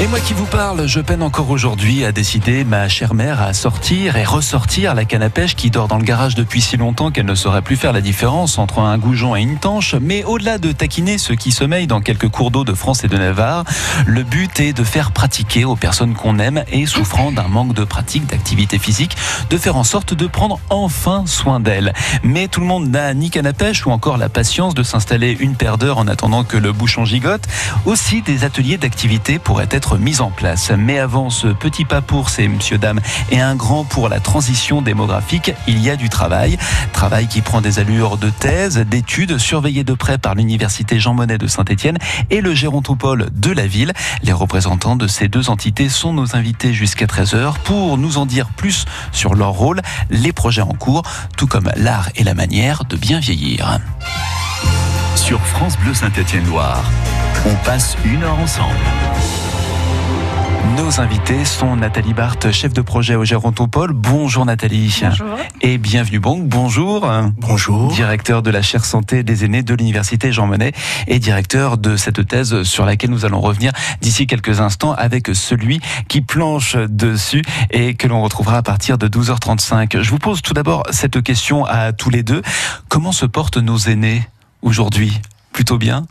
Et moi qui vous parle, je peine encore aujourd'hui à décider ma chère mère à sortir et ressortir la canne à pêche qui dort dans le garage depuis si longtemps qu'elle ne saurait plus faire la différence entre un goujon et une tanche. Mais au-delà de taquiner ceux qui sommeillent dans quelques cours d'eau de France et de Navarre, le but est de faire pratiquer aux personnes qu'on aime et souffrant d'un manque de pratique, d'activité physique, de faire en sorte de prendre enfin soin d'elles. Mais tout le monde n'a ni canne à pêche ou encore la patience de s'installer une paire d'heures en attendant que le bouchon gigote. Aussi, des ateliers d'activité pourraient être mise en place. Mais avant ce petit pas pour ces monsieur dames et un grand pour la transition démographique, il y a du travail. Travail qui prend des allures de thèse, d'études, surveillées de près par l'université Jean Monnet de Saint-Étienne et le gérontopole de la ville. Les représentants de ces deux entités sont nos invités jusqu'à 13h pour nous en dire plus sur leur rôle, les projets en cours, tout comme l'art et la manière de bien vieillir. Sur France Bleu Saint-Étienne-Loire, on passe une heure ensemble. Nos invités sont Nathalie Barthes, chef de projet au Gérontopole. Bonjour Nathalie. Bonjour. Et bienvenue bon. Bonjour. Bonjour. Directeur de la chaire santé des aînés de l'université Jean Monnet et directeur de cette thèse sur laquelle nous allons revenir d'ici quelques instants avec celui qui planche dessus et que l'on retrouvera à partir de 12h35. Je vous pose tout d'abord cette question à tous les deux. Comment se portent nos aînés aujourd'hui? Plutôt bien?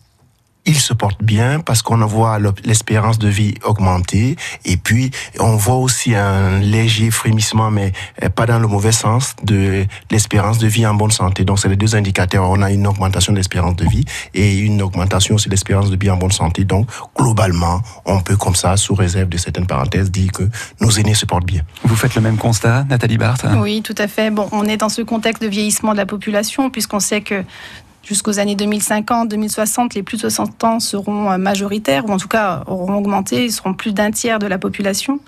Il se porte bien parce qu'on voit l'espérance de vie augmenter et puis on voit aussi un léger frémissement mais euh, pas dans le mauvais sens de l'espérance de vie en bonne santé. Donc c'est les deux indicateurs. On a une augmentation de l'espérance de vie et une augmentation aussi de l'espérance de vie en bonne santé. Donc globalement, on peut comme ça, sous réserve de certaines parenthèses, dire que nos aînés se portent bien. Vous faites le même constat, Nathalie Barthes Oui, tout à fait. Bon, on est dans ce contexte de vieillissement de la population puisqu'on sait que jusqu'aux années 2050, 2060, les plus de 60 ans seront euh, majoritaires, ou en tout cas auront augmenté, ils seront plus d'un tiers de la population.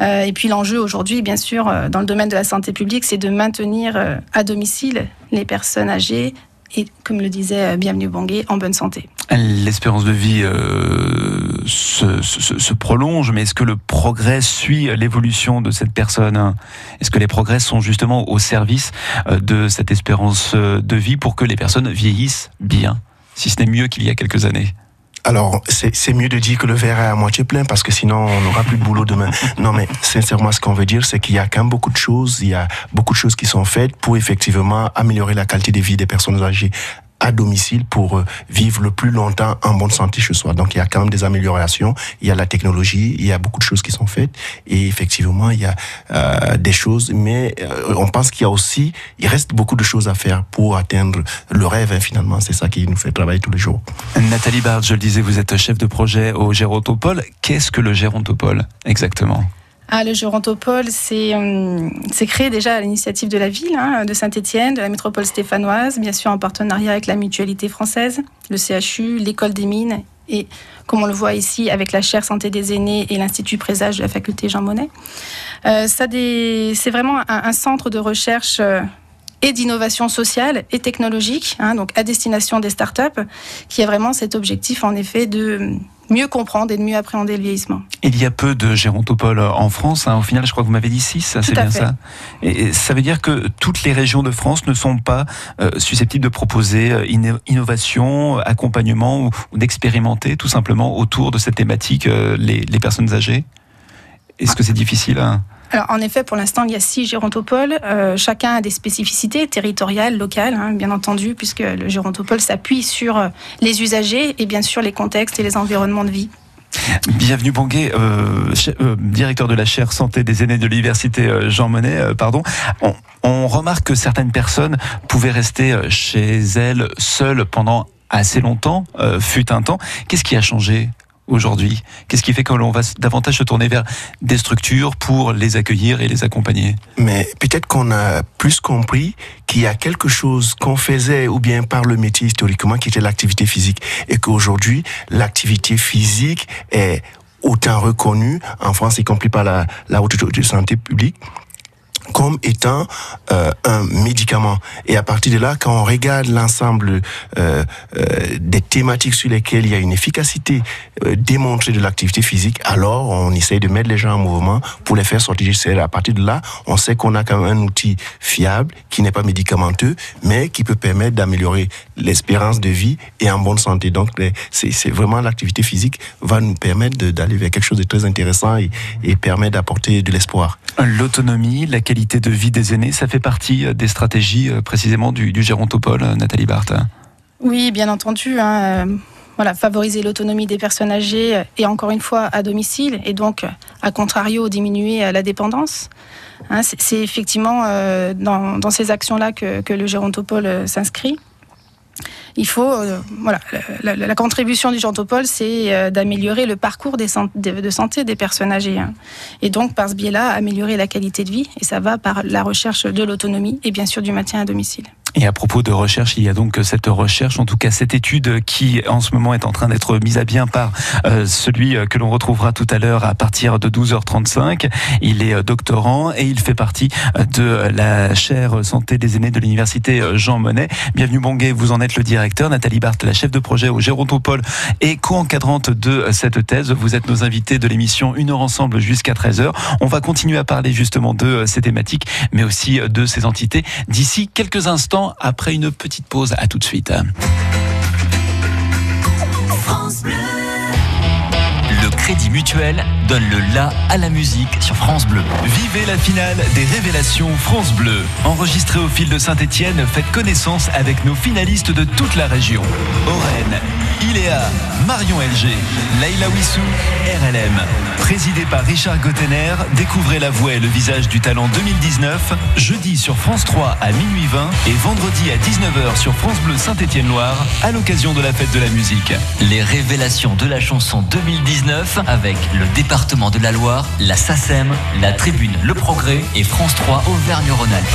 Euh, et puis l'enjeu aujourd'hui, bien sûr, euh, dans le domaine de la santé publique, c'est de maintenir à domicile les personnes âgées et, comme le disait Bienvenue Bongué, en bonne santé. L'espérance de vie se, se, prolonge, mais est-ce que le progrès suit l'évolution de cette personne? Est-ce que les progrès sont justement au service euh, de cette espérance euh, de vie pour que les personnes vieillissent bien, si ce n'est mieux qu'il y a quelques années. Alors, c'est mieux de dire que le verre est à moitié plein parce que sinon, on n'aura plus de boulot demain. Non, mais sincèrement, ce qu'on veut dire, c'est qu'il y a quand même beaucoup de choses, il y a beaucoup de choses qui sont faites pour effectivement améliorer la qualité de vie des personnes âgées à domicile pour euh, vivre le plus longtemps en bonne santé chez soi. Donc il y a quand même des améliorations, il y a la technologie, il y a beaucoup de choses qui sont faites et effectivement il y a euh, des choses, mais euh, on pense qu'il y a aussi, il reste beaucoup de choses à faire pour atteindre le rêve. Hein, finalement, c'est ça qui nous fait travailler tous les jours. Nathalie Bard, je le disais, vous êtes chef de projet au Gérontopole. Qu'est-ce que le Gérontopole exactement? Ah, le Gérontopole, euh, c'est créé déjà à l'initiative de la ville hein, de Saint-Étienne, de la métropole stéphanoise, bien sûr en partenariat avec la Mutualité française, le CHU, l'école des mines et, comme on le voit ici, avec la chaire santé des aînés et l'Institut Présage de la faculté Jean Monnet. Euh, c'est vraiment un, centre de recherche. Euh, et d'innovation sociale et technologique, hein, donc à destination des startups, qui a vraiment cet objectif en effet de mieux comprendre et de mieux appréhender le vieillissement. Il y a peu de gérontopoles en France. Hein. Au final, je crois que vous m'avez dit 6, c'est bien ça. Et ça veut dire que toutes les régions de France ne sont pas euh, susceptibles de proposer euh, innovation, accompagnement ou, d'expérimenter tout simplement autour de cette thématique euh, les, les personnes âgées? Est-ce que c'est difficile hein? Alors, en effet, pour l'instant, il y a six gérontopoles. Euh, chacun a des spécificités territoriales, locales, hein, bien entendu, puisque le gérontopole s'appuie sur euh, les usagers et bien sûr les contextes et les environnements de vie. Bienvenue Bonguet, euh, directeur de la chaire santé des aînés de l'université Jean Monnet. pardon. On, on, remarque que certaines personnes pouvaient rester chez elles seules pendant assez longtemps, fut un temps. Qu'est-ce qui a changé? Aujourd'hui. Qu'est-ce qui fait que l'on va davantage se tourner vers des structures pour les accueillir et les accompagner Mais peut-être qu'on a plus compris qu'il y a quelque chose qu'on faisait ou bien par le métier historiquement qui était l'activité physique et qu'aujourd'hui l'activité physique est autant reconnue en France y compris par la, la haute santé publique comme étant euh, un médicament. Et à partir de là, quand on regarde l'ensemble euh, euh, des thématiques sur lesquelles il y a une efficacité démontrée de l'activité physique, alors on essaye de mettre les gens en mouvement pour les faire sortir du. À partir de là, on sait qu'on a quand même un outil fiable qui n'est pas médicamenteux, mais qui peut permettre d'améliorer l'espérance de vie et en bonne santé. Donc, c'est vraiment l'activité physique va nous permettre d'aller vers quelque chose de très intéressant et, et permet d'apporter de l'espoir. L'autonomie, la qualité de vie des aînés, ça fait partie euh, des stratégies euh, précisément du, du Gérontopole, euh, Nathalie Barthes Oui, bien entendu. Hein, voilà, favoriser l'autonomie des personnes âgées et encore une fois à domicile et donc à contrario diminuer la dépendance. Hein, c'est effectivement dans, dans, ces actions-là que, que, le Gérontopole s'inscrit il faut, euh, voilà, la, contribution du Gentopole, c'est euh, d'améliorer le parcours de, santé des personnes âgées. Hein. Et donc, par ce biais-là, améliorer la qualité de vie. Et ça va par la recherche de l'autonomie et bien sûr du maintien à domicile. Et à propos de recherche, il y a donc cette recherche, en tout cas cette étude qui en ce moment est en train d'être mise à bien par euh, celui que l'on retrouvera tout à l'heure à partir de 12h35. Il est doctorant et il fait partie de la chaire santé des aînés de l'université Jean Monnet. Bienvenue Bonguet, vous en êtes le directeur Nathalie Barthes, la chef de projet au Gérontopole et co-encadrante de cette thèse. Vous êtes nos invités de l'émission Une heure ensemble jusqu'à 13h. On va continuer à parler justement de ces thématiques, mais aussi de ces entités d'ici quelques instants après une petite pause. À tout de suite. France Bleu. Le Crédit Mutuel donne le la à la musique sur France Bleu. Vivez la finale des révélations France Bleu. Enregistrée au fil de Saint-Étienne, faites connaissance avec nos finalistes de toute la région. Oren, Iléa, Marion LG, Leila Wissou, RLM. Présidé par Richard Gottener, découvrez la voix et le visage du talent 2019, jeudi sur France 3 à minuit 20 et vendredi à 19h sur France Bleu Saint-Étienne-Loire à l'occasion de la fête de la musique. Les révélations de la chanson 2019 avec le département de la Loire, la SACEM, la Tribune Le Progrès et France 3 Auvergne-Rhône-Alpes.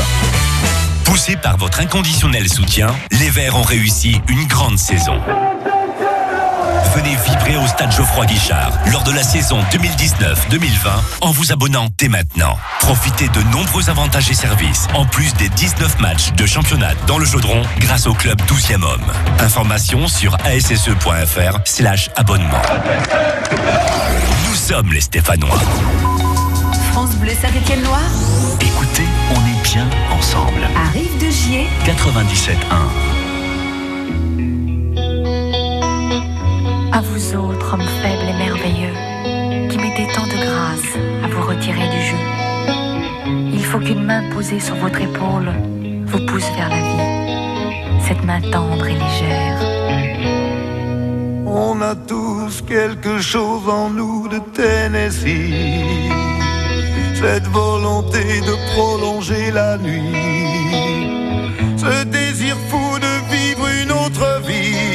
Poussés par votre inconditionnel soutien, les Verts ont réussi une grande saison. Venez vibrer au stade Geoffroy Guichard lors de la saison 2019-2020 en vous abonnant dès maintenant. Profitez de nombreux avantages et services, en plus des 19 matchs de championnat dans le Chaudron grâce au club 12e homme. Information sur asse.fr slash abonnement. Nous sommes les Stéphanois. France Bleu Saint-Étienne-Loire. Écoutez, on est bien ensemble. Arrive de Gier. 97.1. À vous autres, hommes faibles et merveilleux, qui mettez tant de grâce à vous retirer du jeu. Il faut qu'une main posée sur votre épaule vous pousse vers la vie. Cette main tendre et légère. On a tous quelque chose en nous de Tennessee. Cette volonté de prolonger la nuit. Ce désir fou de vivre une autre vie.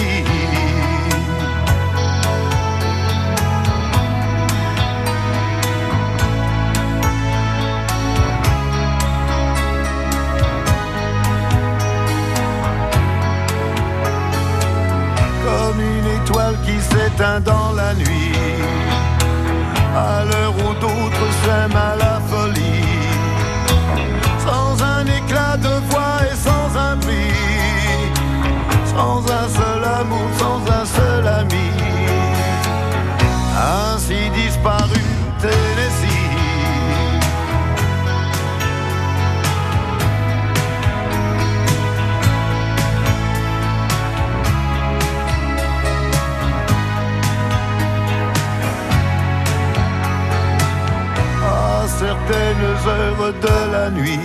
De la nuit,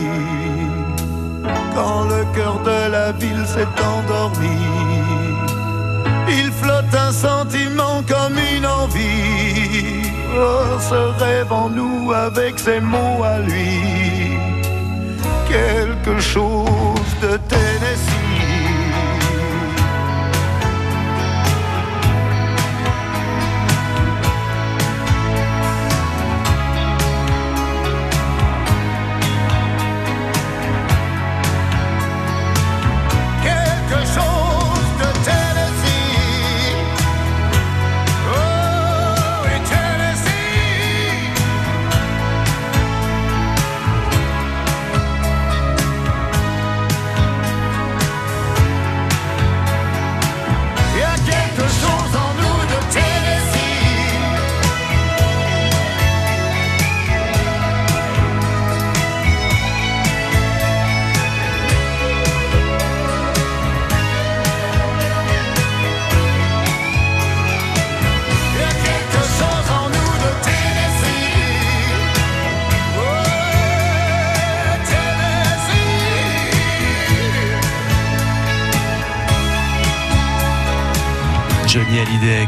quand le cœur de la ville s'est endormi, il flotte un sentiment comme une envie. Oh, ce rêve en nous avec ses mots à lui, quelque chose de Tennessee.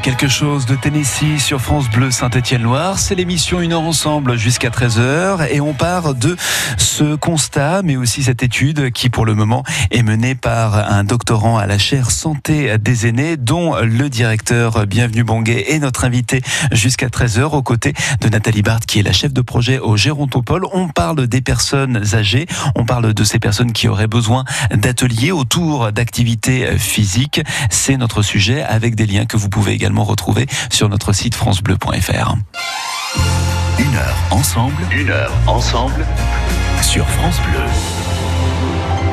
Quelque chose de Tennessee sur France Bleu Saint-Étienne-Loire. C'est l'émission Une heure ensemble jusqu'à 13h et on part de ce constat, mais aussi cette étude qui pour le moment est menée par un doctorant à la chaire santé des aînés, dont le directeur Bienvenue Bonguet est notre invité jusqu'à 13h aux côtés de Nathalie Barthes qui est la chef de projet au Gérontopole. On parle des personnes âgées, on parle de ces personnes qui auraient besoin d'ateliers autour d'activités physiques. C'est notre sujet avec des liens que vous pouvez également retrouver sur notre site francebleu.fr. Une heure ensemble. Une heure ensemble sur France Bleu.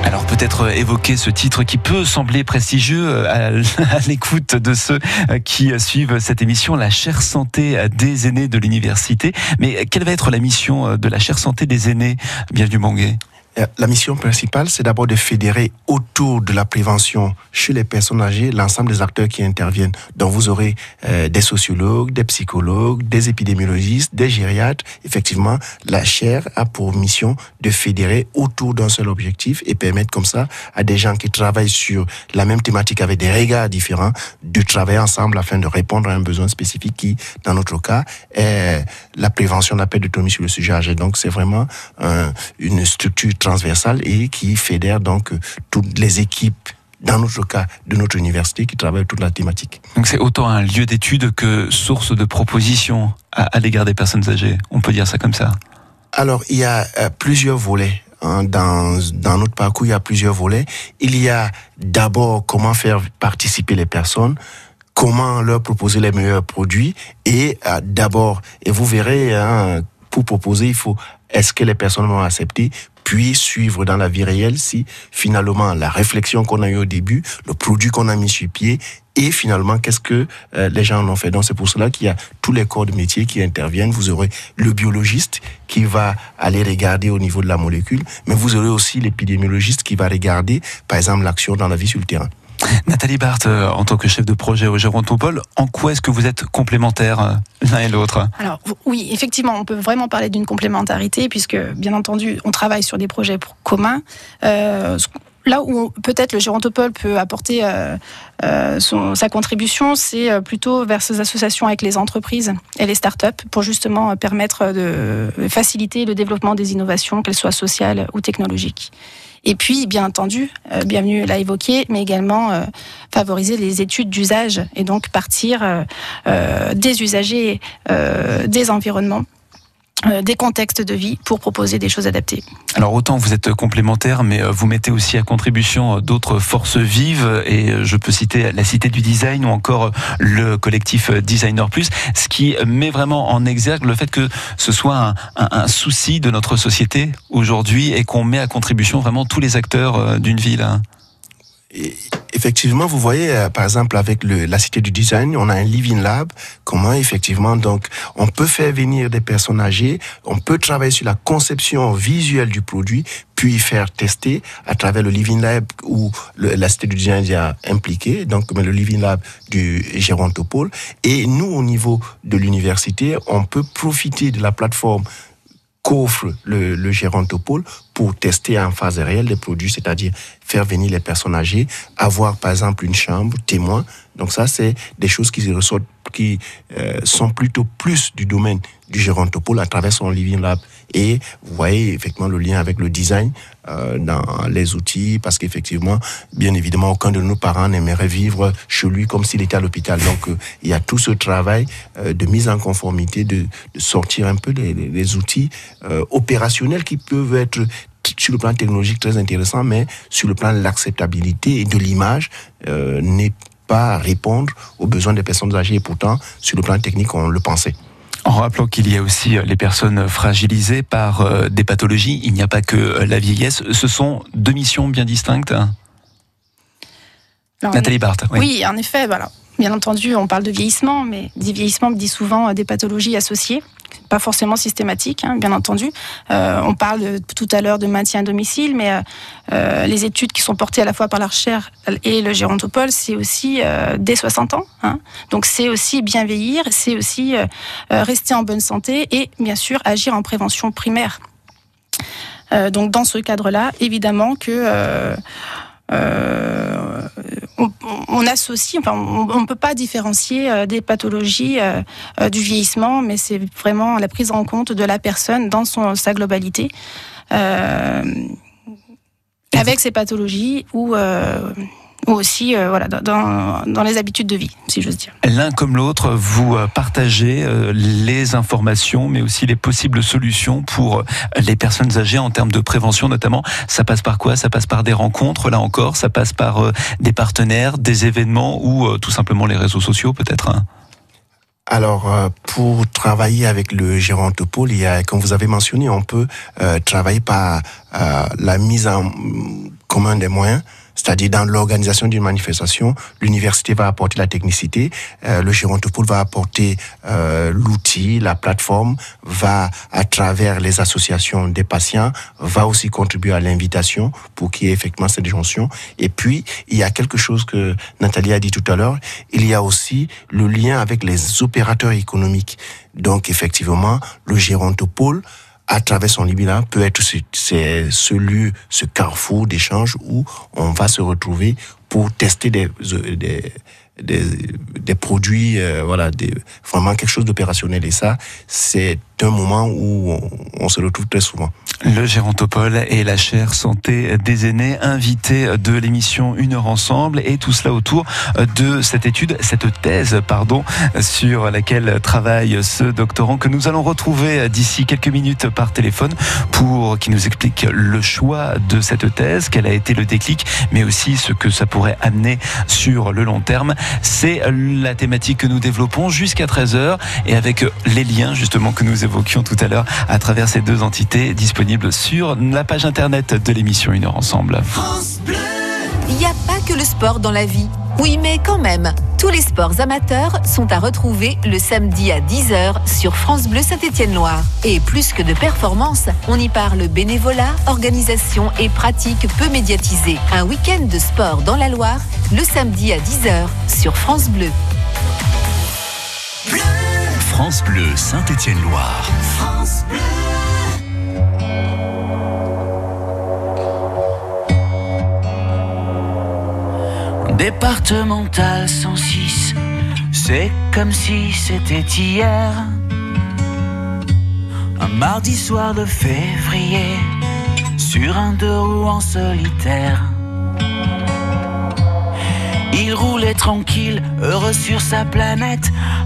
Alors peut-être évoquer ce titre qui peut sembler prestigieux à à l'écoute de ceux qui suivent cette émission, la chaire santé des aînés de l'université. Mais quelle va être la mission de la chaire santé des aînés Bienvenue Bonguet. Euh, La mission principale, c'est d'abord de fédérer autour de la prévention chez les personnes âgées l'ensemble des acteurs qui interviennent. Donc vous aurez euh, des sociologues, des psychologues, des épidémiologistes, des gériatres. Effectivement, la chaire a pour mission de fédérer autour d'un seul objectif et permettre comme ça à des gens qui travaillent sur la même thématique avec des regards différents de travailler ensemble afin de répondre à un besoin spécifique qui, dans notre cas, est la prévention de la perte d'autonomie sur le sujet âgé. Donc c'est vraiment un- une structure transversale et qui fédère donc euh, toutes les équipes dans notre cas, de notre université qui travaille toute la thématique. Donc c'est autant un lieu d'étude que source de propositions à, à l'égard des personnes âgées. On peut dire ça comme ça. Alors, il y a euh, plusieurs volets. hein. Dans, dans notre parcours, il y a plusieurs volets. Il y a d'abord comment faire participer les personnes, comment leur proposer les meilleurs produits. Et euh, d'abord, et vous verrez, hein, pour proposer, il faut, est-ce que les personnes vont accepter puis suivre dans la vie réelle si finalement la réflexion qu'on a eue au début, le produit qu'on a mis sur pied et finalement qu'est-ce que euh, les gens en ont fait. Donc c'est pour cela qu'il y a tous les corps de métier qui interviennent. Vous aurez le biologiste qui va aller regarder au niveau de la molécule, mais vous aurez aussi l'épidémiologiste qui va regarder par exemple l'action dans la vie sur le terrain. Nathalie Barthes, euh, en tant que chef de projet au Gérontopole, en quoi est-ce que vous êtes complémentaires euh, l'un et l'autre? Alors oui, effectivement, on peut vraiment parler d'une complémentarité puisque, bien entendu, on travaille sur des projets communs. Euh, Là où peut-être le Gérontopole peut apporter euh, euh, son- sa contribution, c'est euh, plutôt vers ces associations avec les entreprises et les startups pour justement permettre de faciliter le développement des innovations, qu'elles soient sociales ou technologiques. Et puis, bien entendu, euh, Bienvenue l'a évoqué, mais également euh, favoriser les études d'usage et donc partir euh, euh, des usagers, euh, des environnements, des contextes de vie pour proposer des choses adaptées. Alors autant vous êtes complémentaires, mais euh, vous mettez aussi à contribution euh, d'autres forces vives, et euh, je peux citer la Cité du Design ou encore euh, le collectif euh, Designer Plus, ce qui met vraiment en exergue le fait que ce soit un, un- souci de notre société aujourd'hui et qu'on met à contribution vraiment tous les acteurs euh, d'une ville. Effectivement, vous voyez, euh, par exemple, avec la Cité du Design, on a un Living Lab. Comment, effectivement, donc, on peut faire venir des personnes âgées, on peut travailler sur la conception visuelle du produit, puis faire tester à travers le Living Lab où la Cité du Design est impliquée, donc le Living Lab du Gérontopole. Et nous, au niveau de l'université, on peut profiter de la plateforme qu'offre le, le gérontopole pour tester en phase réelle les produits, c'est-à-dire faire venir les personnes âgées, avoir par exemple une chambre témoin. Donc ça, c'est des choses qui ressortent, qui euh, sont plutôt plus du domaine du gérontopole à travers son living lab. Et vous voyez effectivement le lien avec le design euh, dans les outils, parce qu'effectivement, bien évidemment, aucun de nos parents n'aimerait vivre chez lui comme s'il était à l'hôpital. Donc euh, il y a tout ce travail euh, de mise en conformité, de, de sortir un peu les, les- outils euh, opérationnels qui peuvent être sur le plan technologique très intéressant, mais sur le plan de l'acceptabilité et de l'image, euh, n'est pas répondre aux besoins des personnes âgées. Et pourtant, sur le plan technique, on le pensait. En rappelant qu'il y a aussi euh, les personnes fragilisées par euh, des pathologies, il n'y a pas que euh, la vieillesse. Ce sont deux missions bien distinctes. Alors, Nathalie Barthes. Oui. en effet, voilà. Bien entendu, on parle de vieillissement, mais dit vieillissement dit souvent des pathologies associées, pas forcément systématiques, hein, bien entendu. Euh, on parle tout à l'heure de maintien à domicile, mais euh, euh, les études qui sont portées à la fois par la recherche et le gérontopole, c'est aussi dès 60 ans. hein. Donc c'est aussi bien vieillir, c'est aussi rester en bonne santé et bien sûr agir en prévention primaire. Donc dans ce cadre-là, évidemment que on, associe, enfin, on ne peut pas différencier euh, des pathologies euh, euh, du vieillissement, mais c'est vraiment la prise en compte de la personne dans son, sa globalité, avec ses pathologies ou, ou aussi euh, voilà, dans, dans les habitudes de vie, si j'ose dire. L'un comme l'autre, vous euh, partagez euh, les informations, mais aussi les possibles solutions pour les personnes âgées en termes de prévention notamment. Ça passe par quoi? Ça passe par des rencontres, là encore? Ça passe par des partenaires, des événements ou tout simplement les réseaux sociaux peut-être. hein? Alors, pour travailler avec le il y a, comme vous avez mentionné, on peut euh, travailler par euh, la mise en commun des moyens. C'est-à-dire dans l'organisation d'une manifestation, l'université va apporter la technicité, euh, le gérontopole va apporter euh, l'outil, la plateforme, va à travers les associations des patients, va aussi contribuer à l'invitation pour qu'il y ait effectivement cette jonction. Et puis, il y a quelque chose que Nathalie a dit tout à l'heure, il y a aussi le lien avec les opérateurs économiques. Donc, effectivement, le gérontopole, à travers son Libina, peut être ce, ce lieu, ce carrefour d'échange où on va se retrouver pour tester des, des, des, des produits, euh, voilà, des, vraiment quelque chose d'opérationnel. Et ça, c'est un moment où on, on se retrouve très souvent. Le Gérontopole et la chaire santé des aînés, invités de l'émission Une heure ensemble, et tout cela autour de cette étude, cette thèse, pardon, sur laquelle travaille ce doctorant que nous allons retrouver d'ici quelques minutes par téléphone pour qu'il nous explique le choix de cette thèse, quel a été le déclic, mais aussi ce que ça pourrait amener sur le long terme. C'est la thématique que nous développons jusqu'à 13h et avec les liens justement que nous évoquions tout à l'heure à travers ces deux entités disponibles sur la page internet de l'émission Une heure ensemble. Il n'y a pas que le sport dans la vie. Oui, mais quand même, tous les sports amateurs sont à retrouver le samedi à 10h sur France Bleu Saint-Étienne-Loire. Et plus que de performance, on y parle bénévolat, organisation et pratiques peu médiatisées. Un week-end de sport dans la Loire, le samedi à 10h sur France Bleu. France Bleu Saint-Étienne-Loire. Départemental 106, c'est comme si c'était hier. Un mardi soir de février, sur un deux roues en solitaire. Il roulait tranquille, heureux sur sa planète,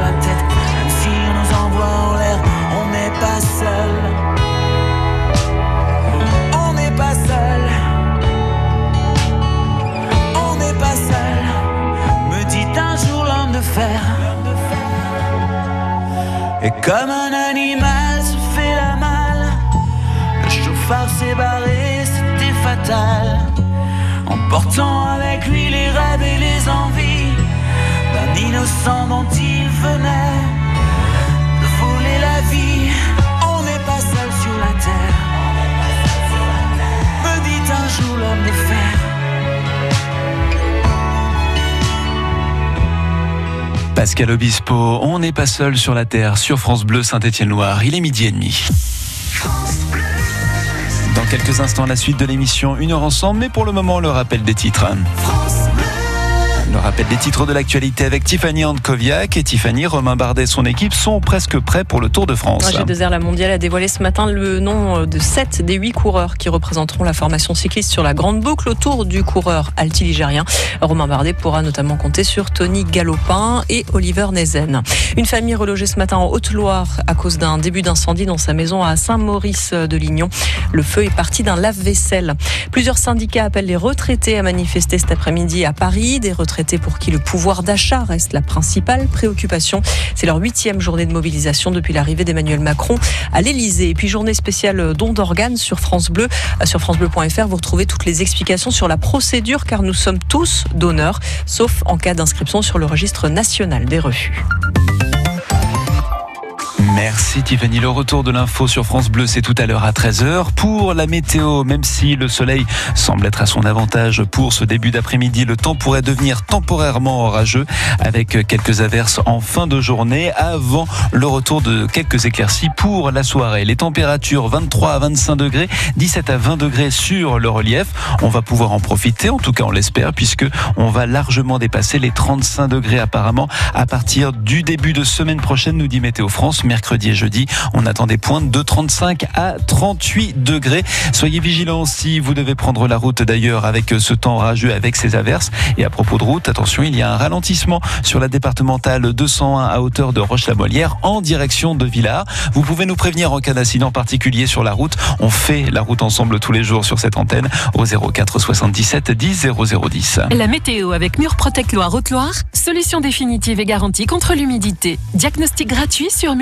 la tête, même si on nous envoie en l'air, on n'est pas seul. On n'est pas seul. On n'est pas seul. Me dit un jour l'homme de fer. Et comme un animal se fait la malle, le chauffard s'est barré, c'était fatal. Emportant avec lui les rêves et les envies d'un innocent dont venait de voler la vie. On n'est pas seul sur la terre. Me dit un jour l'homme de fer. Pascal Obispo, on n'est pas seul sur la Terre, sur France Bleu Saint-Étienne-Loire. Il est midi et demi. Dans quelques instants, la suite de l'émission Une heure ensemble, mais pour le moment, le rappel des titres. Le rappel des titres de l'actualité avec Tiffany Andkoviak et Tiffany, Romain Bardet et son équipe sont presque prêts pour le Tour de France. G2R La Mondiale a dévoilé ce matin le nom de 7 des 8 coureurs qui représenteront la formation cycliste sur la grande boucle autour du coureur altiligérien. Romain Bardet pourra notamment compter sur Tony Galopin et Oliver Nezen. Une famille relogée ce matin en Haute-Loire à cause d'un début d'incendie dans sa maison à Saint-Maurice de Lignon. Le feu est parti d'un lave-vaisselle. Plusieurs syndicats appellent les retraités à manifester cet après-midi à Paris. Des retraités pour qui le pouvoir d'achat reste la principale préoccupation. C'est leur huitième journée de mobilisation depuis l'arrivée d'Emmanuel Macron à l'Elysée. Et puis journée spéciale don d'organes sur France Bleu. Sur francebleu.fr, vous retrouvez toutes les explications sur la procédure car nous sommes tous donneurs, sauf en cas d'inscription sur le registre national des refus. Merci Tiffany. Le retour de l'info sur France Bleu, c'est tout à l'heure à 13h. Pour la météo, même si le soleil semble être à son avantage pour ce début d'après-midi, le temps pourrait devenir temporairement orageux avec quelques averses en fin de journée avant le retour de quelques éclaircies pour la soirée. Les températures 23 à 25 degrés, 17 à 20 degrés sur le relief. On va pouvoir en profiter, en tout cas on l'espère, puisque on va largement dépasser les 35 degrés apparemment à partir du début de semaine prochaine, nous dit Météo France et jeudi. On attend des pointes de 35 à 38 degrés. Soyez vigilants si vous devez prendre la route d'ailleurs avec ce temps orageux, avec ces averses. Et à propos de route, attention, il y a un ralentissement sur la départementale 201 à hauteur de Roche-la-Molière en direction de Villars. Vous pouvez nous prévenir en cas d'incident particulier sur la route. On fait la route ensemble tous les jours sur cette antenne au 04 77 10 0010. La météo avec Murprotec Loire Haute-Loire, solution définitive et garantie contre l'humidité. Diagnostic gratuit sur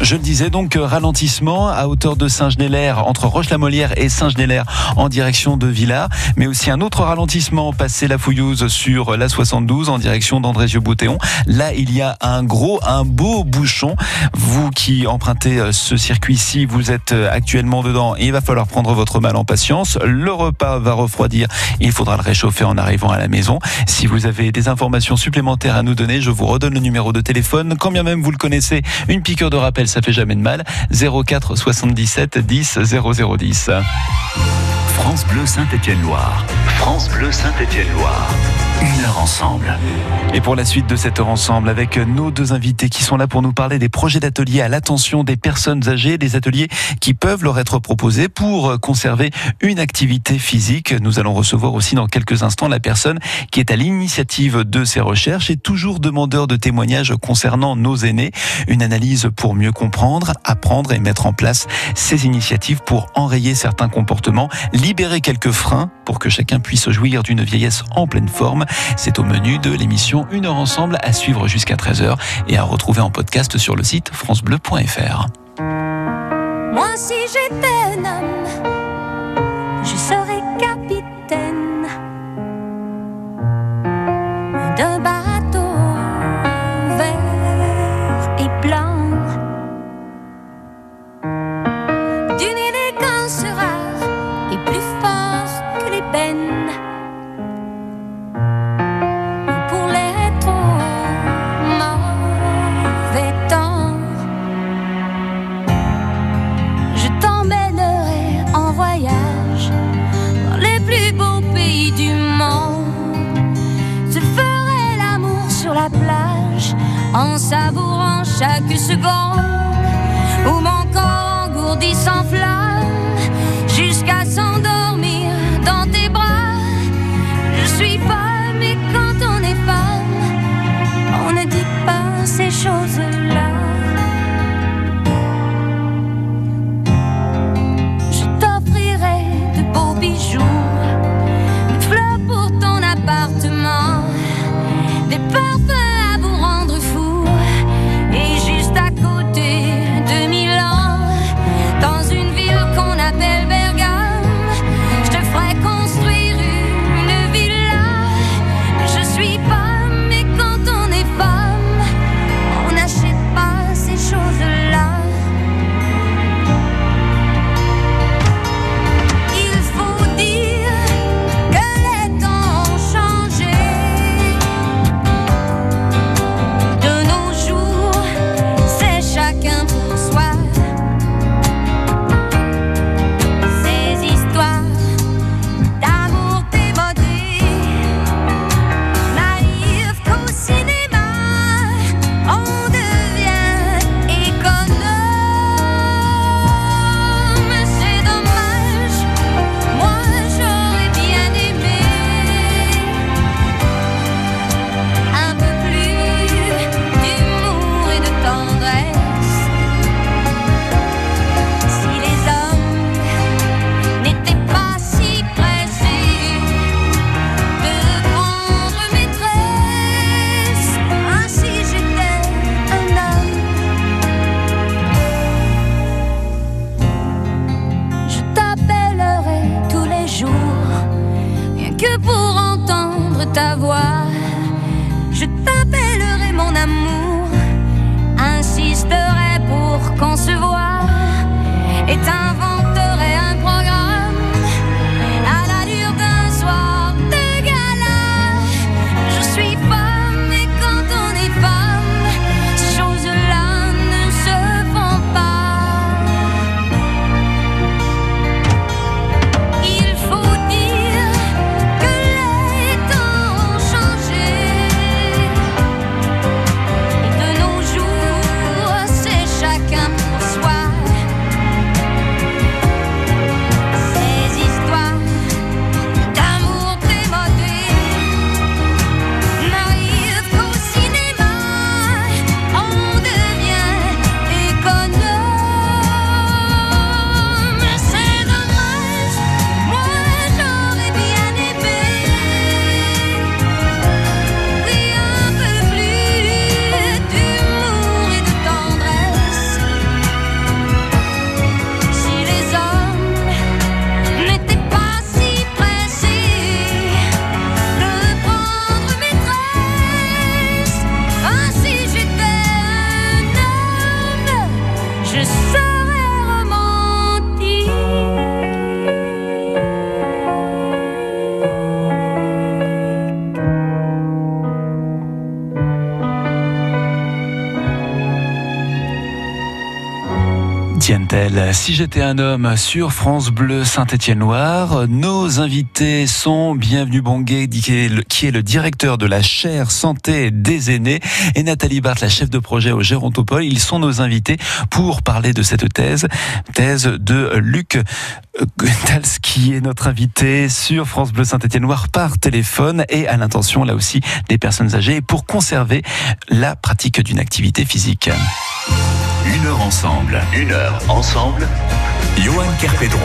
Je le disais donc, ralentissement à hauteur de Saint-Genélaire, entre Roche-la-Molière et Saint-Genélaire en direction de Villars, mais aussi un autre ralentissement passé la Fouillouse sur la 72 en direction d'Andrézieux-Boutéon. Là, il y a un gros, un beau bouchon. Vous qui empruntez ce circuit-ci, vous êtes actuellement dedans il va falloir prendre votre mal en patience. Le repas va refroidir, il faudra le réchauffer en arrivant à la maison. Si vous avez des informations supplémentaires à nous donner, je vous redonne le numéro de téléphone. Quand bien même vous le connaissez, une piqûre de rappel ça fait jamais de mal. 04 77 10 0010. France Bleu Saint-Étienne-Loire. France Bleu Saint-Étienne-Loire. Une heure ensemble. Et pour la suite de cette heure ensemble, avec nos deux invités qui sont là pour nous parler des projets d'ateliers à l'attention des personnes âgées, des ateliers qui peuvent leur être proposés pour conserver une activité physique. Nous allons recevoir aussi dans quelques instants la personne qui est à l'initiative de ces recherches et toujours demandeur de témoignages concernant nos aînés. Une analyse pour mieux comprendre, apprendre et mettre en place ces initiatives pour enrayer certains comportements, libérer quelques freins pour que chacun puisse jouir d'une vieillesse en pleine forme. C'est au menu de l'émission Une heure ensemble à suivre jusqu'à 13h et à retrouver en podcast sur le site francebleu.fr. Moi si j'étais un homme, je serais capitaine savourant chaque seconde où mon corps engourdi s'enflamme jusqu'à s'endormir Si j'étais un homme sur France Bleu Saint-Étienne-Loire, nos invités sont Bienvenue Bonguet, qui est, le, directeur de la chaire santé des aînés, et Nathalie Barthes, la chef de projet au Gérontopole. Ils sont nos invités pour parler de cette thèse, thèse de Luc Guntals, qui est notre invité sur France Bleu Saint-Étienne-Loire par téléphone et à l'intention, là aussi, des personnes âgées pour conserver la pratique d'une activité physique. Une heure ensemble. Une heure ensemble. Johan Kerpedron.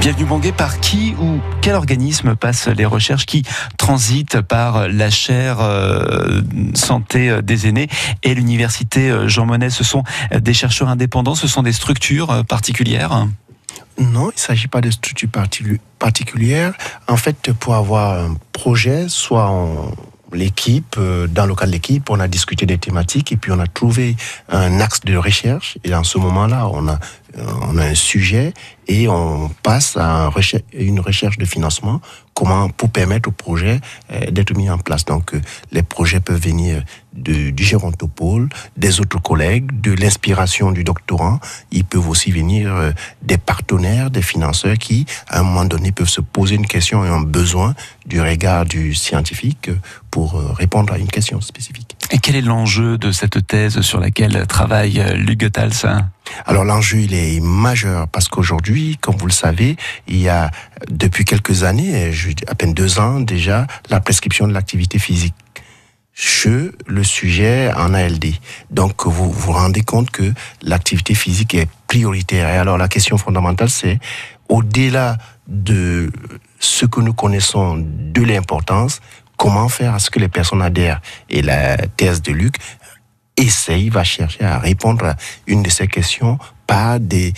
Bienvenue Bonguet, par qui ou quel organisme passent les recherches qui transitent par la chaire euh, santé des aînés et l'université euh, Jean Monnet? Ce sont des chercheurs indépendants, ce sont des structures euh, particulières? Non, il ne s'agit pas de structures particulières. En fait, pour avoir un projet, soit en l'équipe, euh, dans le cadre de l'équipe, on a discuté des thématiques et puis on a trouvé un axe de recherche. Et en ce moment-là, on a, on a un sujet et on passe à une recherche de financement comment pour permettre au projet euh, d'être mis en place. Donc les projets peuvent venir de, du gérontopole, des autres collègues, de l'inspiration du doctorant. Ils peuvent aussi venir des partenaires, des financeurs qui, à un moment donné, peuvent se poser une question et ont besoin du regard du scientifique pour euh, répondre à une question spécifique. Et quel est l'enjeu de cette thèse sur laquelle travaille euh, Luc alors l'enjeu il est majeur parce qu'aujourd'hui, comme vous le savez, il y a depuis quelques années, à peine deux ans déjà, la prescription de l'activité physique chez le sujet en ALD. Donc vous vous rendez compte que l'activité physique est prioritaire. Et alors la question fondamentale c'est au-delà de ce que nous connaissons de l'importance, comment faire à ce que les personnes adhèrent. Et la thèse de Luc essaye, va chercher à répondre à une de ces questions par des,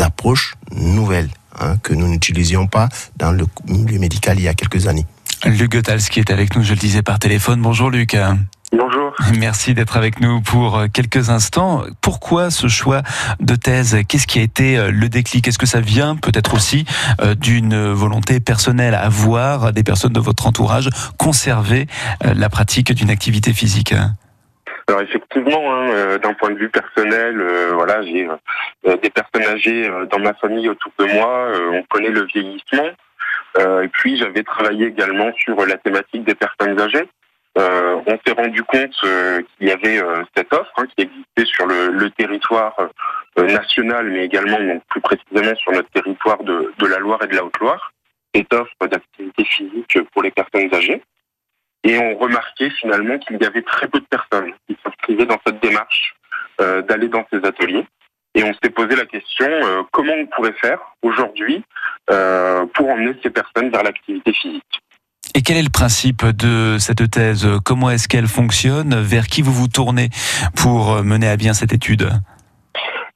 approches nouvelles hein, que nous n'utilisions pas dans le milieu médical il y a quelques années. Luc Goethals qui est avec nous, je le disais par téléphone. Bonjour Luc. Bonjour. Merci d'être avec nous pour euh, quelques instants. Pourquoi ce choix de thèse? Qu'est-ce qui a été euh, le déclic? Est-ce que ça vient peut-être aussi euh, d'une volonté personnelle à voir des personnes de votre entourage conserver la pratique d'une activité physique alors effectivement, hein, d'un point de vue personnel, voilà, j'ai des personnes âgées dans ma famille autour de moi. on connaît le vieillissement. et puis j'avais travaillé également sur la thématique des personnes âgées. Euh, on s'est rendu compte euh, qu'il y avait euh, cette offre hein, qui existait sur le, territoire national, mais également donc, plus précisément sur notre territoire de, la Loire et de la Haute-Loire, cette offre d'activité physique pour les personnes âgées. Et on remarquait finalement qu'il y avait très peu de personnes qui s'inscrivaient dans cette démarche d'aller dans ces ateliers. Et on s'est posé la question comment on pourrait faire aujourd'hui pour emmener ces personnes vers l'activité physique. Et quel est le principe de cette thèse? Comment est-ce qu'elle fonctionne? Vers qui vous vous tournez pour mener à bien cette étude?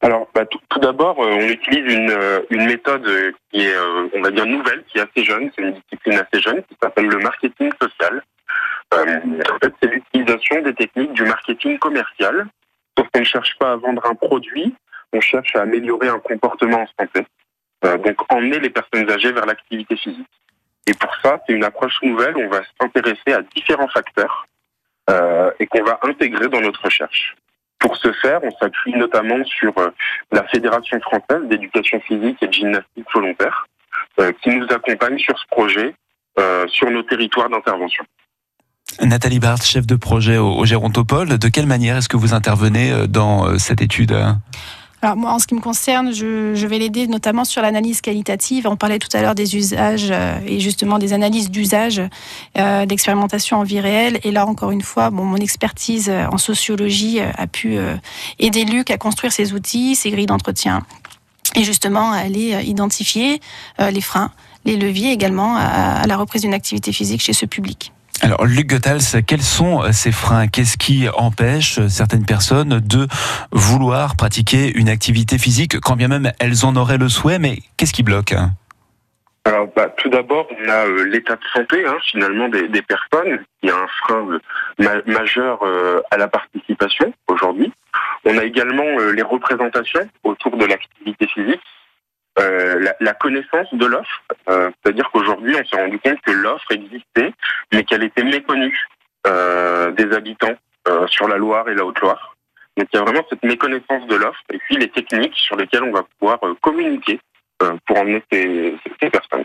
Alors, bah, tout, d'abord, euh, on utilise une, euh, une, méthode qui est, euh, on va dire, nouvelle, qui est assez jeune. C'est une discipline assez jeune qui s'appelle le marketing social. en fait, c'est l'utilisation des techniques du marketing commercial. Sauf qu'on ne cherche pas à vendre un produit, on cherche à améliorer un comportement en santé. donc, emmener les personnes âgées vers l'activité physique. Et pour ça, c'est une approche nouvelle. On va s'intéresser à différents facteurs euh, et qu'on va intégrer dans notre recherche. Pour ce faire, on s'appuie notamment sur euh, la Fédération française d'éducation physique et de gymnastique volontaire, euh, qui nous accompagne sur ce projet, sur nos territoires d'intervention. Nathalie Barthes, chef de projet au Gérontopole, de quelle manière est-ce que vous intervenez dans cette étude alors moi, en ce qui me concerne, je, vais l'aider notamment sur l'analyse qualitative. On parlait tout à l'heure des usages euh, et justement des analyses d'usage euh, d'expérimentation en vie réelle. Et là, encore une fois, bon, mon expertise euh, en sociologie a pu aider Luc à construire ses outils, ses grilles d'entretien, et justement à aller identifier les freins, les leviers également à la reprise d'une activité physique chez ce public. Alors, Luc Goethals, quels sont euh, ces freins? Qu'est-ce qui empêche euh, certaines personnes de vouloir pratiquer une activité physique, quand bien même elles en auraient le souhait, mais qu'est-ce qui bloque? Alors, bah, tout d'abord, on a euh, l'état de santé hein, finalement des, personnes, qui a un frein majeur à la participation aujourd'hui. On a également les représentations autour de l'activité physique euh, la, la, connaissance de l'offre. Euh, c'est-à-dire qu'aujourd'hui, on s'est rendu compte que l'offre existait, mais qu'elle était méconnue euh, des habitants sur la Loire et la Haute-Loire. Donc il y a vraiment cette méconnaissance de l'offre et puis les techniques sur lesquelles on va pouvoir euh, communiquer euh, pour emmener ces, ces, personnes.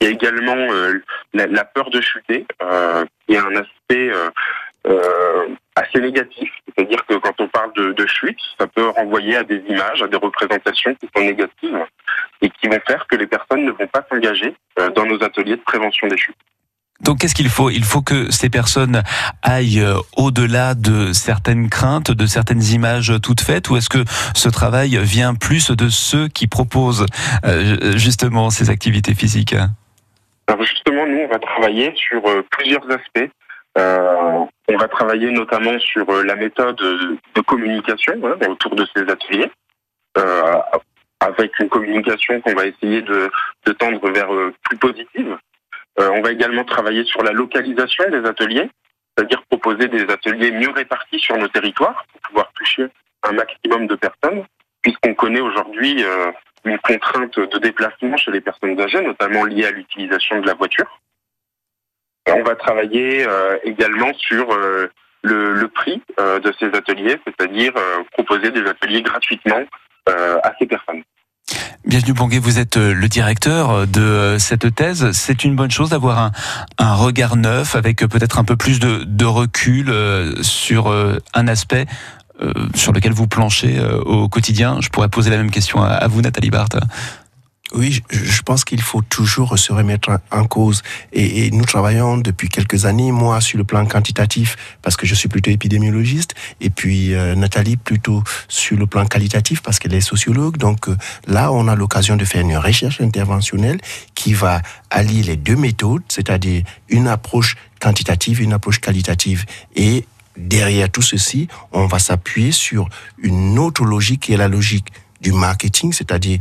Il y a également euh, la, la, peur de chuter, euh, qui est un aspect euh, assez négatif. C'est-à-dire que quand on parle de, de, chute, ça peut renvoyer à des images, à des représentations qui sont négatives et qui vont faire que les personnes ne vont pas s'engager dans nos ateliers de prévention des chutes. Donc qu'est-ce qu'il faut? Il faut que ces personnes aillent euh, au-delà de certaines craintes, de certaines images toutes faites, ou est-ce que ce travail vient plus de ceux qui proposent euh, justement ces activités physiques? Alors justement, nous, on va travailler sur euh, plusieurs aspects. Euh, va travailler notamment sur la méthode de communication hein, autour de ces ateliers, euh, avec une communication qu'on va essayer de, tendre vers plus positive. Euh, on va également travailler sur la localisation des ateliers, c'est-à-dire proposer des ateliers mieux répartis sur nos territoires pour pouvoir toucher un maximum de personnes, puisqu'on connaît aujourd'hui euh, une contrainte de déplacement chez les personnes âgées, notamment liée à l'utilisation de la voiture. On va travailler euh, également sur le, le, prix de ces ateliers, c'est-à-dire proposer des ateliers gratuitement à ces personnes. Bienvenue Bonguet, vous êtes euh, le directeur euh, de euh, cette thèse. C'est une bonne chose d'avoir un, un, regard neuf avec peut-être un peu plus de, de recul sur un aspect sur lequel vous planchez au quotidien. Je pourrais poser la même question à vous, Nathalie Barthes. Oui, je pense qu'il faut toujours se remettre en cause. Et, et, nous travaillons depuis quelques années, moi sur le plan quantitatif, parce que je suis plutôt épidémiologiste, et puis euh, Nathalie plutôt sur le plan qualitatif, parce qu'elle est sociologue. Donc euh, là, on a l'occasion de faire une recherche interventionnelle qui va allier les deux méthodes, c'est-à-dire une approche quantitative, une approche qualitative. Et derrière tout ceci, on va s'appuyer sur une autre logique qui est la logique du marketing, c'est-à-dire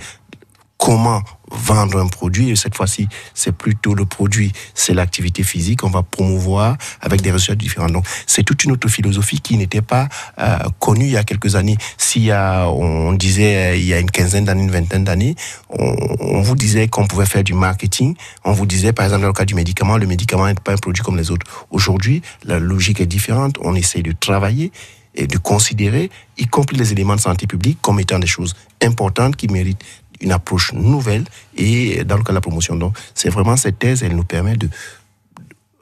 comment vendre un produit. Et cette fois-ci, c'est plutôt le produit, c'est l'activité physique. On va promouvoir avec des résultats différents. Donc, c'est toute une autre philosophie qui n'était pas euh, connue il y a quelques années. S'il y a, on disait il y a une quinzaine d'années, une vingtaine d'années, on, on, vous disait qu'on pouvait faire du marketing. On vous disait, par exemple, dans le cas du médicament, le médicament n'est pas un produit comme les autres. Aujourd'hui, la logique est différente. On essaie de travailler et de considérer, y compris les éléments de santé publique, comme étant des choses importantes qui méritent une approche nouvelle et dans le cas de la promotion. Donc, c'est vraiment cette thèse, elle nous permet de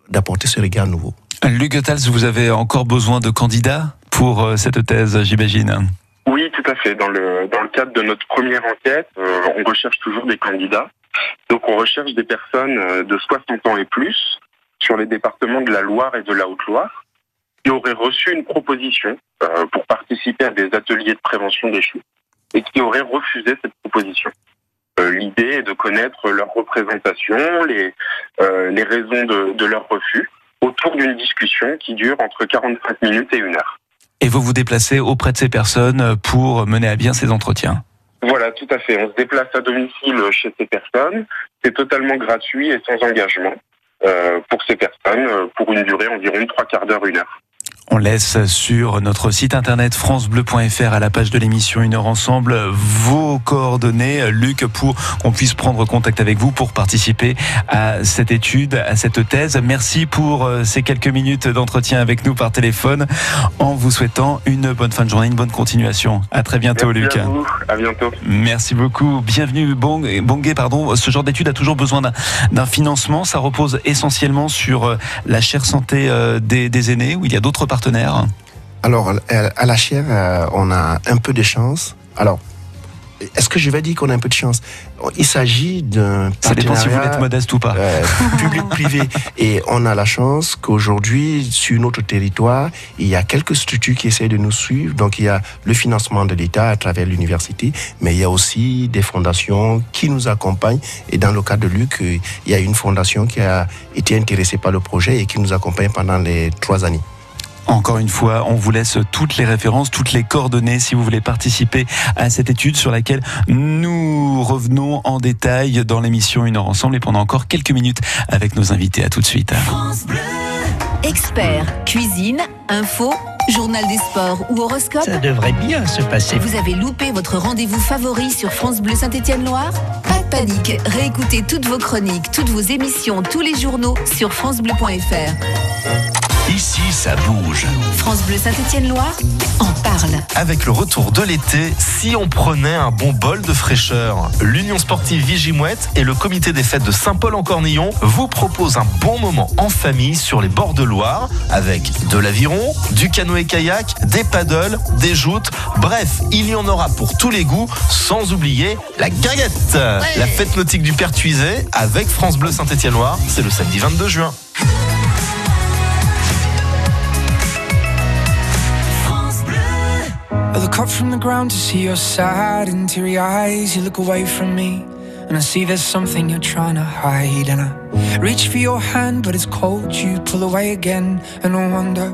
d'apporter ce regard nouveau. Luc Tals, vous avez encore besoin de candidats pour euh, cette thèse, j'imagine? Oui, tout à fait. Dans le, dans le cadre de notre première enquête, euh, on recherche toujours des candidats. Donc, on recherche des personnes euh, de 60 ans et plus sur les départements de la Loire et de la Haute-Loire qui auraient reçu une proposition pour participer à des ateliers de prévention des chutes et qui auraient refusé cette proposition. Euh, L'idée est de connaître leur représentation, les, euh, les raisons de, de, leur refus, autour d'une discussion qui dure entre 45 minutes et une heure. Et vous vous déplacez auprès de ces personnes pour mener à bien ces entretiens? Voilà, tout à fait. On se déplace à domicile chez ces personnes. C'est totalement gratuit et sans engagement euh, pour ces personnes, pour une durée environ trois quarts d'heure, une heure. On laisse sur notre site internet francebleu.fr à la page de l'émission Une heure ensemble vos coordonnées, Luc, pour qu'on puisse prendre contact avec vous pour participer à cette étude, à cette thèse. Merci pour euh, ces quelques minutes d'entretien avec nous par téléphone en vous souhaitant une bonne fin de journée, une bonne continuation. À très bientôt, Merci Luc. À, vous. à bientôt. Merci beaucoup. Bienvenue, Bongué. Pardon. Ce genre d'étude a toujours besoin d'un financement. Ça repose essentiellement sur euh, la chère santé euh, des, des aînés ou il y a d'autres partenaires alors, à la chaire, euh, on a un peu de chance. Alors, est-ce que je vais dire qu'on a un peu de chance? Il s'agit d'un Ça dépend si vous êtes modeste ou pas. Euh, Public-privé. Et on a la chance qu'aujourd'hui, sur notre territoire, il y a quelques structures qui essaient de nous suivre. Donc, il y a le financement de l'État à travers l'université, mais il y a aussi des fondations qui nous accompagnent. Et dans le cas de Luc, il y a une fondation qui a été intéressée par le projet et qui nous accompagne pendant les trois années. Encore une fois, on vous laisse toutes les références, toutes les coordonnées si vous voulez participer à cette étude sur laquelle nous revenons en détail dans l'émission Une heure ensemble et pendant encore quelques minutes avec nos invités. À tout de suite. Expert, cuisine, info, journal des sports ou horoscope Ça devrait bien se passer. Vous avez loupé votre rendez-vous favori sur France Bleu Saint-Étienne-Loire Pas de panique, réécoutez toutes vos chroniques, toutes vos émissions, tous les journaux sur francebleu.fr. Ici, ça bouge. France Bleu Saint-Étienne-Loire en parle. Avec le retour de l'été, si on prenait un bon bol de fraîcheur, l'Union sportive Vigimouette et le comité des fêtes de Saint-Paul-en-Cornillon vous proposent un bon moment en famille sur les bords de Loire avec de l'aviron, du canoë-kayak, des paddles, des joutes. Bref, il y en aura pour tous les goûts, sans oublier la guinguette. La fête nautique du Pertuisé avec France Bleu Saint-Étienne-Loire, c'est le samedi 22 juin. I look up from the ground to see your sad and teary eyes. You look away from me, and I see there's something you're trying to hide. And I reach for your hand, but it's cold. You pull away again, and I wonder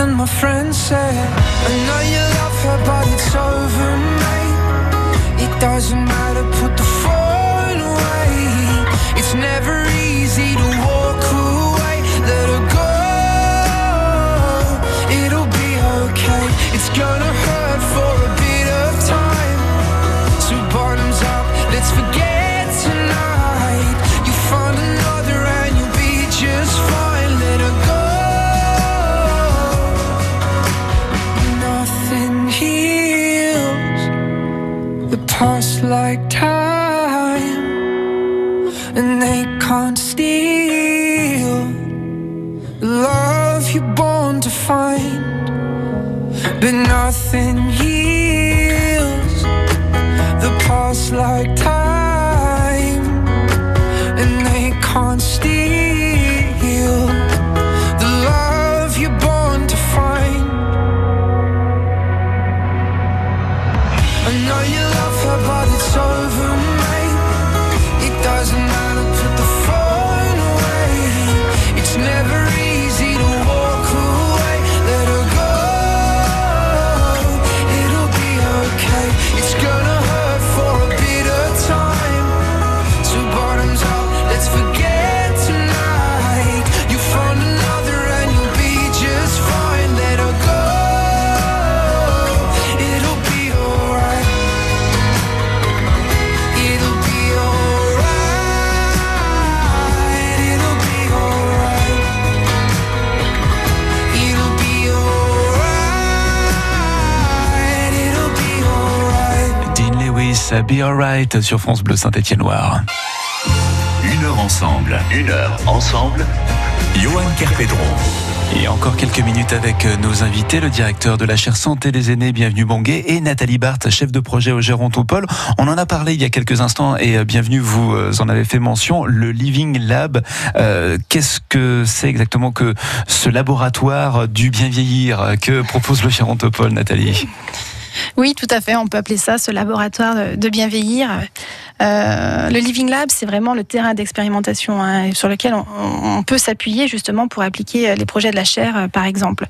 And my friend said, I know you love her, but it's over, mate. It doesn't matter, Lewis, Be Alright sur France Bleu Saint-Étienne-Loire. Une heure ensemble. Une heure ensemble. Johan Kerpédron. Et encore quelques minutes avec euh, nos invités, le directeur de la chaire santé des aînés, bienvenue Bonguet, et Nathalie Barthes, chef de projet au Gérontopole. On en a parlé il y a quelques instants et euh, bienvenue, vous euh, en avez fait mention, le Living Lab. Euh, Qu'est-ce que c'est exactement que ce laboratoire du bien vieillir que propose le Gérontopole, Nathalie? Oui, tout à fait. On peut appeler ça ce laboratoire de- de bien vieillir. Euh, le Living Lab, c'est vraiment le terrain d'expérimentation hein, sur lequel on, peut s'appuyer justement pour appliquer euh, les projets de la chaire, euh, par exemple.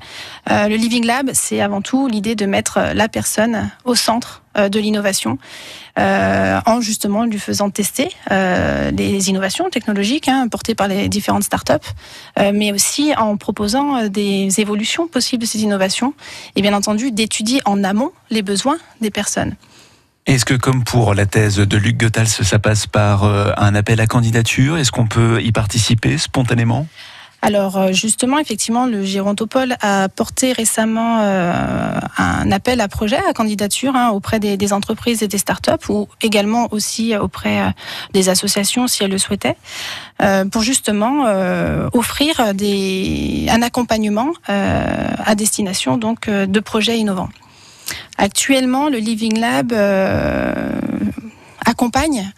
Le Living Lab, c'est avant tout l'idée de mettre la personne au centre de l'innovation, euh, en justement lui faisant tester euh, les innovations technologiques hein, portées par les différentes startups, euh, mais aussi en proposant euh, des évolutions possibles de ces innovations et bien entendu d'étudier en amont les besoins des personnes. Est-ce que, comme pour la thèse de Luc Goethals, ça passe par euh, un appel à candidature? Est-ce qu'on peut y participer spontanément? Alors euh, justement, effectivement, le Gérontopole a porté récemment euh, un appel à projet, à candidature hein, auprès des, entreprises et des startups ou également aussi auprès des associations si elles le souhaitaient, pour justement offrir des, un accompagnement à destination donc de projets innovants. Actuellement, le Living Lab accompagne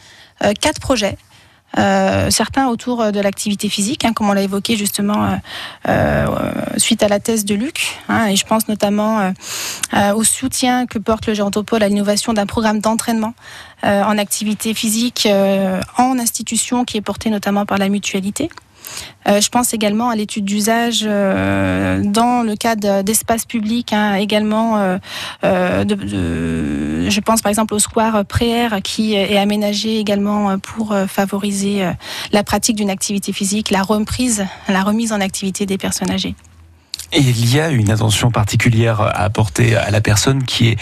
quatre projets euh, certains autour de l'activité physique, hein, comme on l'a évoqué justement euh, euh, suite à la thèse de Luc. Hein, et je pense notamment au soutien que porte le Gérontopole à l'innovation d'un programme d'entraînement en activité physique en institution qui est porté notamment par la mutualité. Euh, je pense également à l'étude d'usage euh, dans le cadre d'espaces publics, hein, également. Euh, je pense par exemple au square Préair qui est aménagé également pour favoriser la pratique d'une activité physique, la reprise, la remise en activité des personnes âgées. Il y a une attention particulière à apporter à la personne qui est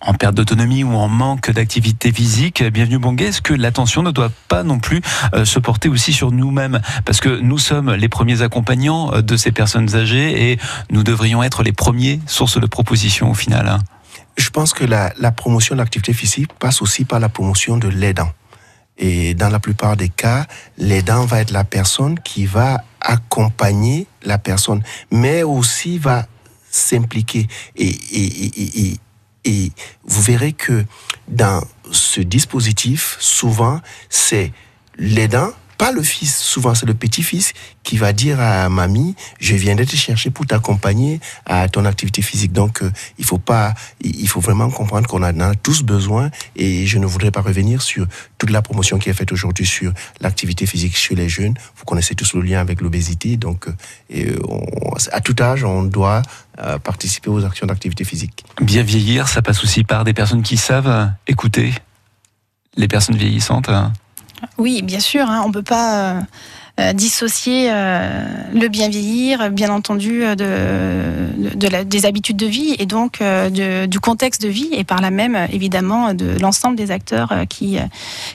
en perte d'autonomie ou en manque d'activité physique. Bienvenue Bonguet, est-ce que l'attention ne doit pas non plus euh, se porter aussi sur nous-mêmes? Parce que nous sommes les premiers accompagnants euh, de ces personnes âgées et nous devrions être les premiers sources de propositions au final. Hein. Je pense que la, la promotion de l'activité physique passe aussi par la promotion de l'aidant. Et dans la plupart des cas, l'aidant va être la personne qui va accompagner la personne, mais aussi va s'impliquer. Et, et, et, et, vous verrez que dans ce dispositif, souvent, c'est l'aidant pas le fils, souvent c'est le petit-fils qui va dire à mamie, je viens te chercher pour t'accompagner à ton activité physique. Donc euh, il faut pas, il faut vraiment comprendre qu'on en a tous besoin et je ne voudrais pas revenir sur toute la promotion qui est faite aujourd'hui sur l'activité physique chez les jeunes. Vous connaissez tous le lien avec l'obésité, donc euh, à tout âge on doit euh, participer aux actions d'activité physique. Bien vieillir, ça passe aussi par des personnes qui savent écouter les personnes vieillissantes. Oui, bien sûr, hein, on ne peut pas euh, euh, dissocier euh, le bien vieillir, bien entendu, de, des habitudes de vie et donc du contexte de vie et par là même, évidemment, de l'ensemble des acteurs qui,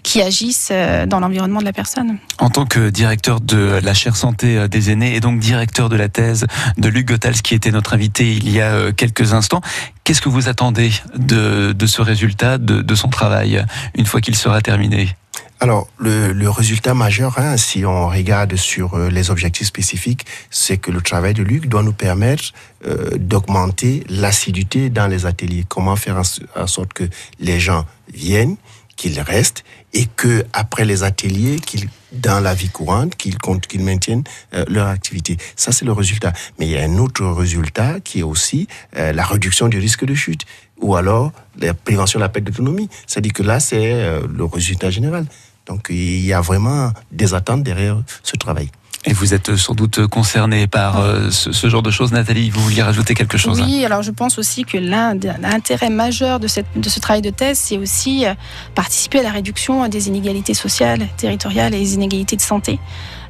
qui agissent dans l'environnement de la personne. En tant que directeur de la chaire santé des aînés et donc directeur de la thèse de Luc Gothals, qui était notre invité il y a quelques instants, qu'est-ce que vous attendez de, ce résultat, de son travail, une fois qu'il sera terminé? Alors, le, le, résultat majeur, hein, si on regarde sur euh, les objectifs spécifiques, c'est que le travail de Luc doit nous permettre euh, d'augmenter l'assiduité dans les ateliers. Comment faire en, sorte que les gens viennent, qu'ils restent et que après les ateliers, qu'ils dans la vie courante, qu'ils qu'ils maintiennent euh, leur activité. Ça, c'est le résultat. Mais il y a un autre résultat qui est aussi la réduction du risque de chute ou alors la prévention de la perte d'autonomie. C'est-à-dire que là, c'est le résultat général. Donc il y a vraiment des attentes derrière ce travail. Et vous êtes sans doute concerné par euh, ce, genre de choses, Nathalie. Vous vouliez rajouter quelque chose hein? Oui, alors je pense aussi que l'intérêt majeur de, cette, de ce travail de thèse, c'est aussi euh, participer à la réduction des inégalités sociales, territoriales et des inégalités de santé,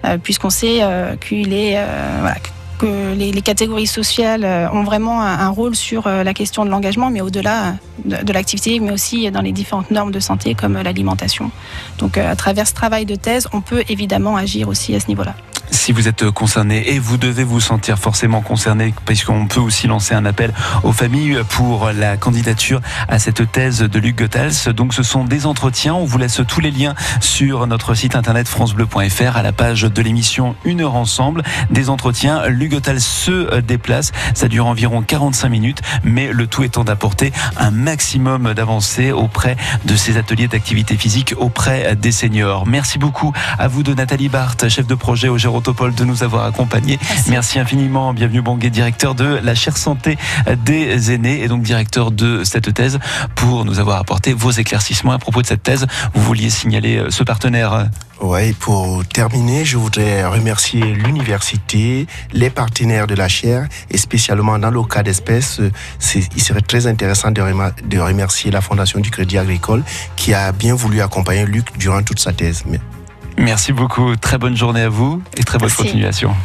euh, puisqu'on sait qu'il est voilà, que les, catégories sociales euh, ont vraiment un, rôle sur euh, la question de l'engagement, mais au-delà de, l'activité, mais aussi dans les différentes normes de santé comme l'alimentation. Donc euh, à travers ce travail de thèse, on peut évidemment agir aussi à ce niveau-là si vous êtes concerné et vous devez vous sentir forcément concerné puisqu'on peut aussi lancer un appel aux familles pour la candidature à cette thèse de Luc Goethals. Donc ce sont des entretiens, on vous laisse tous les liens sur notre site internet francebleu.fr à la page de l'émission Une heure ensemble. Des entretiens, Luc Goethals se déplace, ça dure environ 45 minutes mais le tout étant d'apporter un maximum d'avancées auprès de ces ateliers d'activité physique auprès des seniors. Merci beaucoup à vous de Nathalie Barthes, chef de projet au Géro de nous avoir accompagnés. Merci, infiniment. Bienvenue Bonguet, directeur de la chaire santé des aînés et donc directeur de cette thèse pour nous avoir apporté vos éclaircissements à propos de cette thèse. Vous vouliez signaler euh, ce partenaire oui, pour terminer, je voudrais remercier l'université, les partenaires de la chaire et spécialement dans le cas d'espèce, il serait très intéressant de, remercier la Fondation du Crédit Agricole qui a bien voulu accompagner Luc durant toute sa thèse. Merci beaucoup. Très bonne journée à vous et très bonne continuation.